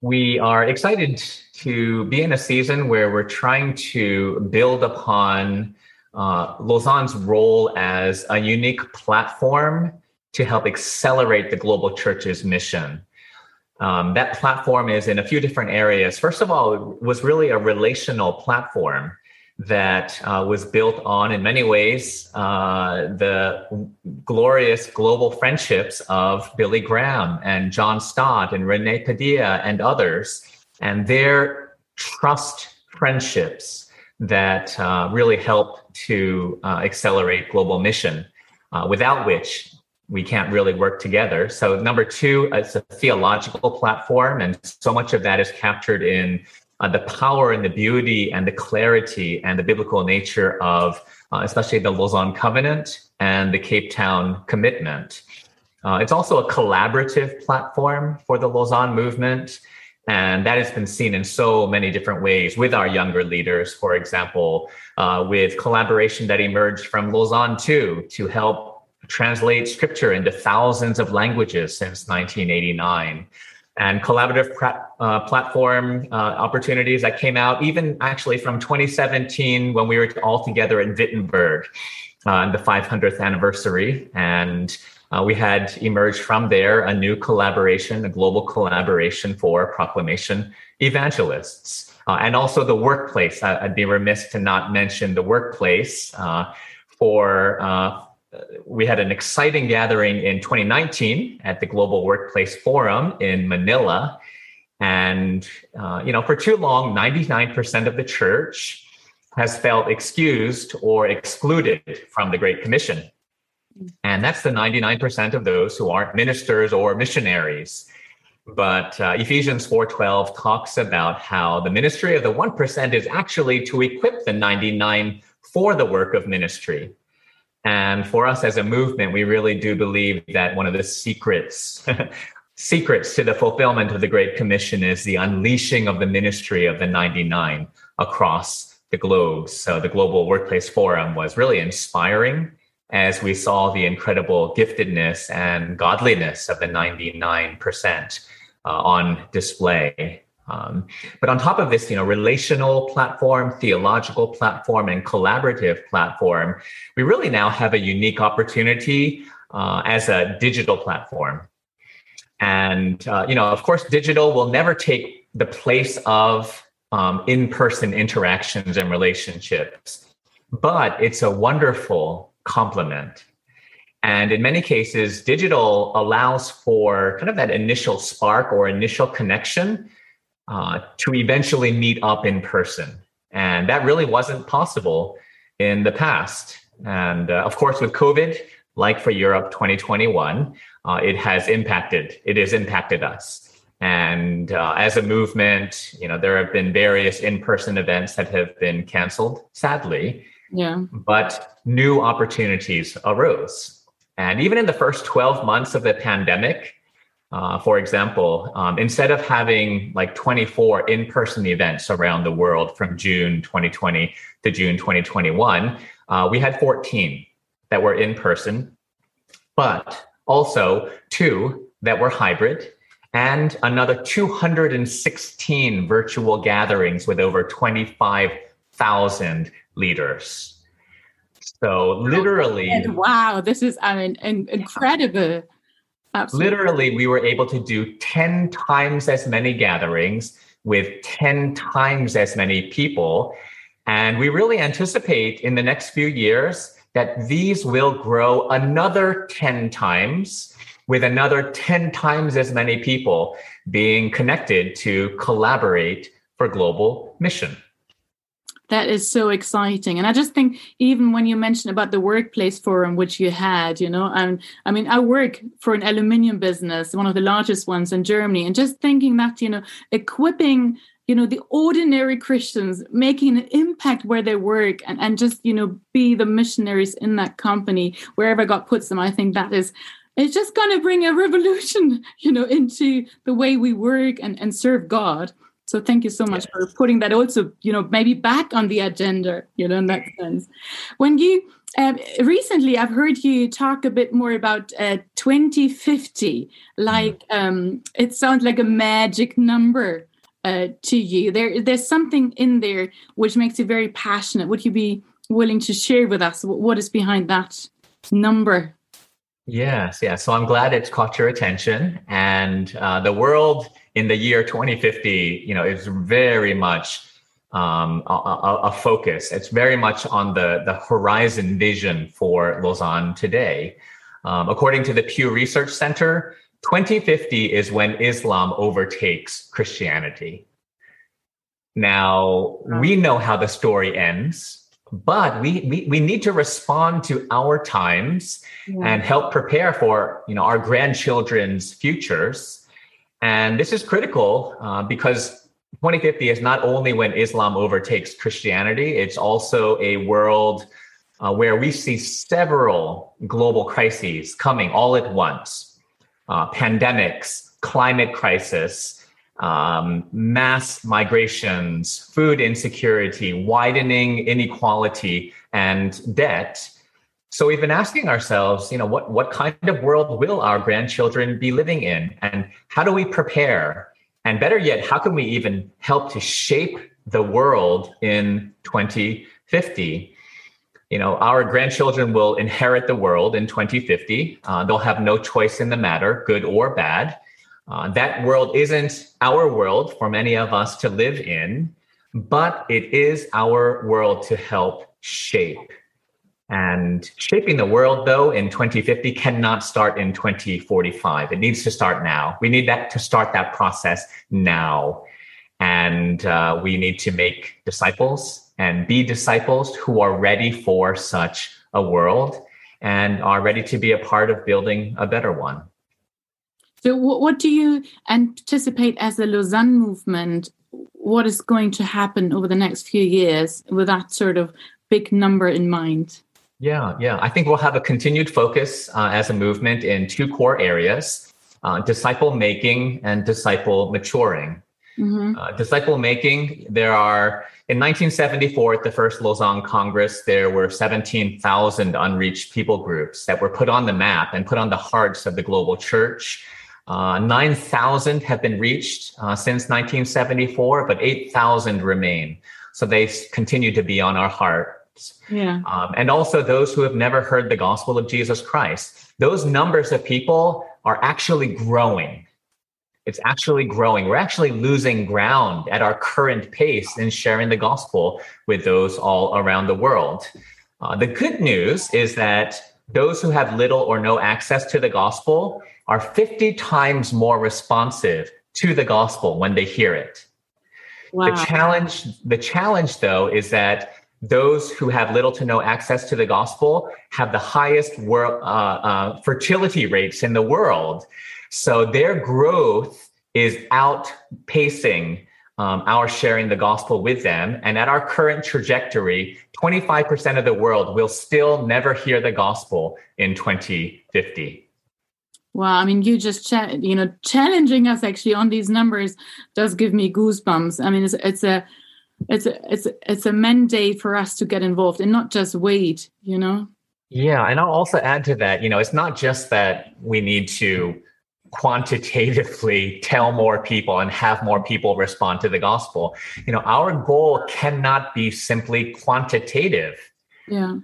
we are excited to be in a season where we're trying to build upon uh, Lausanne's role as a unique platform to help accelerate the global church's mission. Um, that platform is in a few different areas. First of all, it was really a relational platform that uh, was built on, in many ways, uh, the glorious global friendships of Billy Graham and John Stott and Rene Padilla and others, and their trust friendships that uh, really help to uh, accelerate global mission, uh, without which we can't really work together. So, number two, it's a theological platform, and so much of that is captured in uh, the power and the beauty and the clarity and the biblical nature of uh, especially the Lausanne Covenant and the Cape Town Commitment. Uh, it's also a collaborative platform for the Lausanne movement. And that has been seen in so many different ways with our younger leaders, for example, uh, with collaboration that emerged from Lausanne 2 to help translate scripture into thousands of languages since 1989 and collaborative uh, platform uh, opportunities that came out even actually from 2017 when we were all together in Wittenberg uh, the 500th anniversary. And uh, we had emerged from there a new collaboration, a global collaboration for proclamation evangelists. Uh, and also the workplace. I, would be remiss to not mention the workplace uh, for uh, we had an exciting gathering in 2019 at the Global Workplace Forum in Manila. And, uh, you know, for too long, 99% of the church has felt excused or excluded from the Great Commission. And that's the 99% of those who aren't ministers or missionaries. But uh, Ephesians 4:12 talks about how the ministry of the 1% is actually to equip the 99 for the work of ministry. And for us as a movement, we really do believe that one of the secrets secrets to the fulfillment of the Great Commission is the unleashing of the ministry of the 99 across the globe. So the Global Workplace Forum was really inspiring as we saw the incredible giftedness and godliness of the 99% uh, on display. Um, but on top of this, you know, relational platform, theological platform, and collaborative platform, we really now have a unique opportunity uh, as a digital platform. And uh, you know, of course, digital will never take the place of um, in-person interactions and relationships, but it's a wonderful complement. And in many cases, digital allows for kind of that initial spark or initial connection uh, to eventually meet up in person. And that really wasn't possible in the past. And uh, of course, with COVID, like for Europe 2021, uh, it has impacted, it has impacted us. And uh, as a movement, you know, there have been various in-person events that have been canceled, sadly. Yeah. But new opportunities arose. And even in the first 12 months of the pandemic, uh, for example, um, instead of having like 24 in person events around the world from June 2020 to June 2021, uh, we had 14 that were in person, but also two that were hybrid and another 216 virtual gatherings with over 25,000 leaders. So literally, wow, this is I mean incredible. Absolutely. Literally, we were able to do 10 times as many gatherings with 10 times as many people. And we really anticipate in the next few years that these will grow another 10 times with another 10 times as many people being connected to collaborate for global mission. That is so exciting. And I just think even when you mentioned about the workplace forum, which you had, you know, and I mean, I work for an aluminium business, one of the largest ones in Germany, and just thinking that, you know, equipping you know the ordinary christians making an impact where they work and, and just you know be the missionaries in that company wherever god puts them i think that is it's just going to bring a revolution you know into the way we work and, and serve god so thank you so much yes. for putting that also, you know, maybe back on the agenda, you know, in that sense. When you um, recently, I've heard you talk a bit more about uh, 2050. Like mm-hmm. um, it sounds like a magic number uh, to you. There, there's something in there which makes you very passionate. Would you be willing to share with us what is behind that number? Yes, yes. So I'm glad it's caught your attention, and uh, the world in the year 2050, you know, is very much um, a, a, a, focus. It's very much on the, the horizon vision for Lausanne today. Um, according to the Pew Research Center, 2050 is when Islam overtakes Christianity. Now, we know how the story ends, but we, we, we need to respond to our times yeah. and help prepare for you know, our grandchildren's futures and this is critical uh, because 2050 is not only when Islam overtakes Christianity, it's also a world uh, where we see several global crises coming all at once uh, pandemics, climate crisis, um, mass migrations, food insecurity, widening inequality, and debt. So we've been asking ourselves, you know, what, what kind of world will our grandchildren be living in? And how do we prepare? And better yet, how can we even help to shape the world in 2050? you know, our grandchildren will inherit the world in 2050. Uh, they'll have no choice in the matter, good or bad. Uh, that world isn't our world for many of us to live in, but it is our world to help shape. And shaping the world, though, in 2050 cannot start in 2045. It needs to start now. We need that to start that process now. And uh, we need to make disciples and be disciples who are ready for such a world and are ready to be a part of building a better one. So, what do you anticipate as the Lausanne movement? What is going to happen over the next few years with that sort of big number in mind? Yeah, yeah. I think we'll have a continued focus uh, as a movement in two core areas uh, disciple making and disciple maturing. Mm-hmm. Uh, disciple making, there are, in 1974, at the first Lausanne Congress, there were 17,000 unreached people groups that were put on the map and put on the hearts of the global church. Uh, 9,000 have been reached uh, since 1974, but 8,000 remain. So they continue to be on our heart. Yeah. Um, and also those who have never heard the gospel of Jesus Christ. Those numbers of people are actually growing. It's actually growing. We're actually losing ground at our current pace in sharing the gospel with those all around the world. Uh, the good news is that those who have little or no access to the gospel are 50 times more responsive to the gospel when they hear it. Wow. The challenge, the challenge though, is that those who have little to no access to the gospel have the highest uh, uh, fertility rates in the world. So their growth is outpacing um, our sharing the gospel with them. And at our current trajectory, 25% of the world will still never hear the gospel in 2050. Wow, I mean, you just cha- you know challenging us actually on these numbers does give me goosebumps. I mean, it's, it's a it's a it's a, it's a mandate for us to get involved and not just wait you know? Yeah and i'll also add to that you know it's not just that we need to quantitatively tell more people and have more people respond to the gospel. You know our goal cannot be simply quantitative yeah.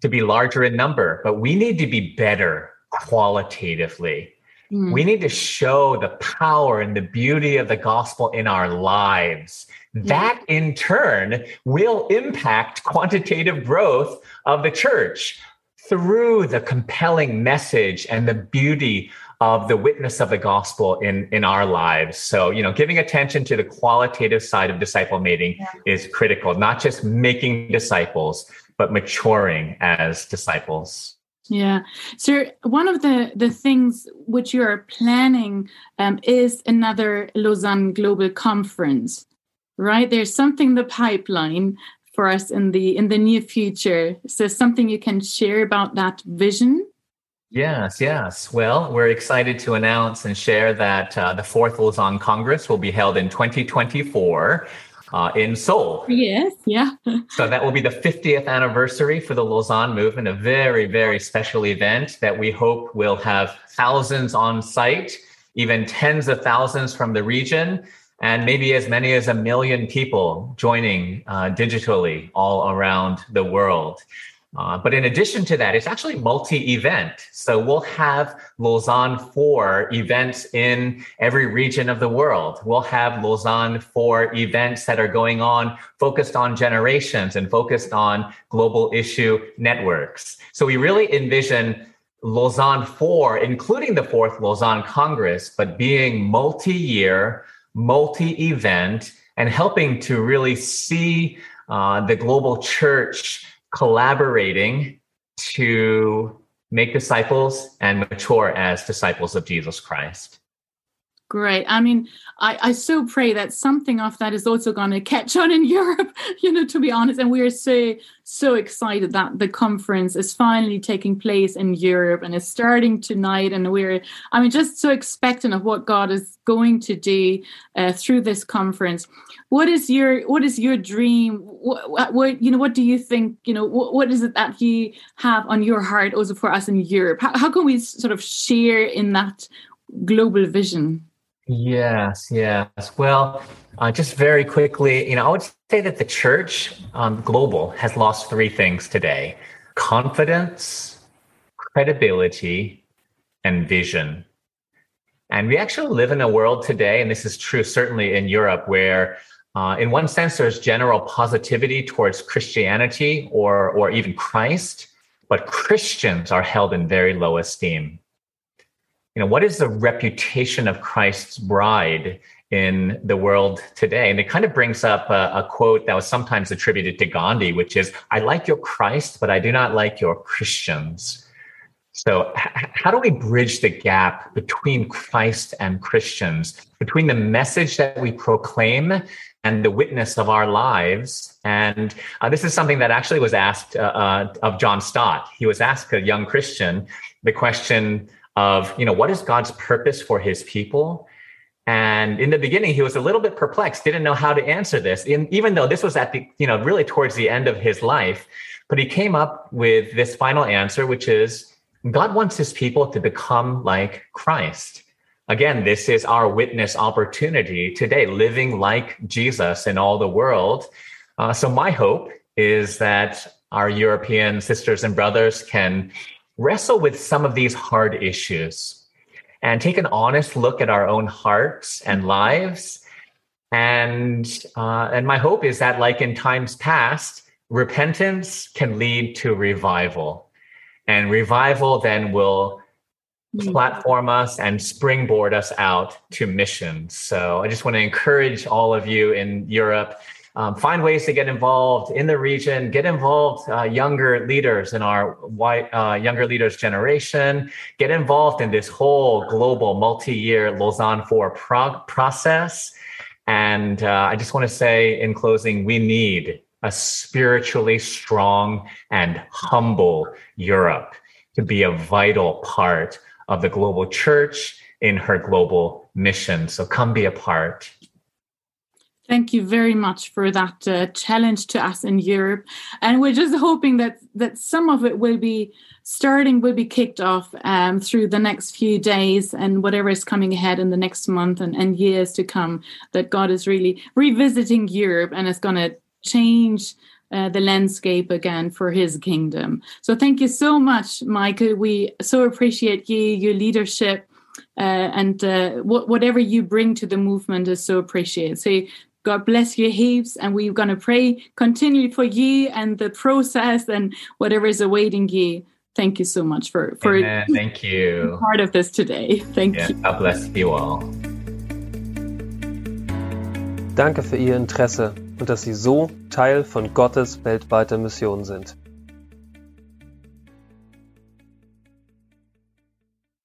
to be larger in number but we need to be better qualitatively. Mm. we need to show the power and the beauty of the gospel in our lives that in turn will impact quantitative growth of the church through the compelling message and the beauty of the witness of the gospel in in our lives. So you know giving attention to the qualitative side of disciple making yeah. is critical not just making disciples but maturing as disciples. Yeah. So one of the the things which you are planning um, is another lausanne global conference right? There's something in the pipeline for us in the in the near future. So something you can share about that vision? Yes, yes. Well, we're excited to announce and share that uh, the fourth Lausanne Congress will be held in 2024 uh, in Seoul. Yes, yeah. so that will be the 50th anniversary for the Lausanne movement, a very, very special event that we hope will have thousands on site, even tens of thousands from the region and maybe as many as a million people joining uh, digitally all around the world. Uh, but in addition to that, it's actually multi-event. So we'll have Lausanne 4 events in every region of the world. We'll have Lausanne 4 events that are going on focused on generations and focused on global issue networks. So we really envision Lausanne 4, including the fourth Lausanne Congress, but being multi-year, multi event and helping to really see uh, the global church collaborating to make disciples and mature as disciples of Jesus Christ. Great. I mean, I, I so pray that something of that is also going to catch on in Europe, you know, to be honest. And we're so, so excited that the conference is finally taking place in Europe and is starting tonight. And we're, I mean, just so expectant of what God is going to do uh, through this conference. What is your, what is your dream? What, what, you know, what do you think, you know, what, what is it that you have on your heart also for us in Europe? How, how can we sort of share in that global vision? Yes, yes. Well, uh, just very quickly, you know, I would say that the church um, global has lost three things today confidence, credibility, and vision. And we actually live in a world today, and this is true certainly in Europe, where uh, in one sense there's general positivity towards Christianity or, or even Christ, but Christians are held in very low esteem. You know, what is the reputation of Christ's bride in the world today? And it kind of brings up a, a quote that was sometimes attributed to Gandhi, which is, I like your Christ, but I do not like your Christians. So, h- how do we bridge the gap between Christ and Christians, between the message that we proclaim and the witness of our lives? And uh, this is something that actually was asked uh, uh, of John Stott. He was asked, a young Christian, the question of, you know, what is God's purpose for his people? And in the beginning, he was a little bit perplexed, didn't know how to answer this, in, even though this was at the, you know, really towards the end of his life. But he came up with this final answer, which is, God wants his people to become like Christ. Again, this is our witness opportunity today, living like Jesus in all the world. Uh, so, my hope is that our European sisters and brothers can wrestle with some of these hard issues and take an honest look at our own hearts and lives. And, uh, and my hope is that, like in times past, repentance can lead to revival and revival then will platform us and springboard us out to missions. So I just want to encourage all of you in Europe. Um, find ways to get involved in the region. Get involved, uh, younger leaders in our white uh, younger leaders generation. Get involved in this whole global multi-year Lausanne Four prog- process. And uh, I just want to say in closing, we need a spiritually strong and humble Europe to be a vital part of the global church in her global mission. So come be a part. Thank you very much for that uh, challenge to us in Europe, and we're just hoping that that some of it will be starting, will be kicked off um, through the next few days and whatever is coming ahead in the next month and, and years to come. That God is really revisiting Europe and is going to change uh, the landscape again for his kingdom. So thank you so much, Michael. We so appreciate you, your leadership, uh, and uh, wh- whatever you bring to the movement is so appreciated. So God bless you heaps, and we're going to pray continually for you and the process and whatever is awaiting you. Thank you so much for for Amen. thank you part of this today. Thank yeah, you. God bless you all. Danke für Ihr Interesse und dass Sie so Teil von Gottes weltweiter Mission sind.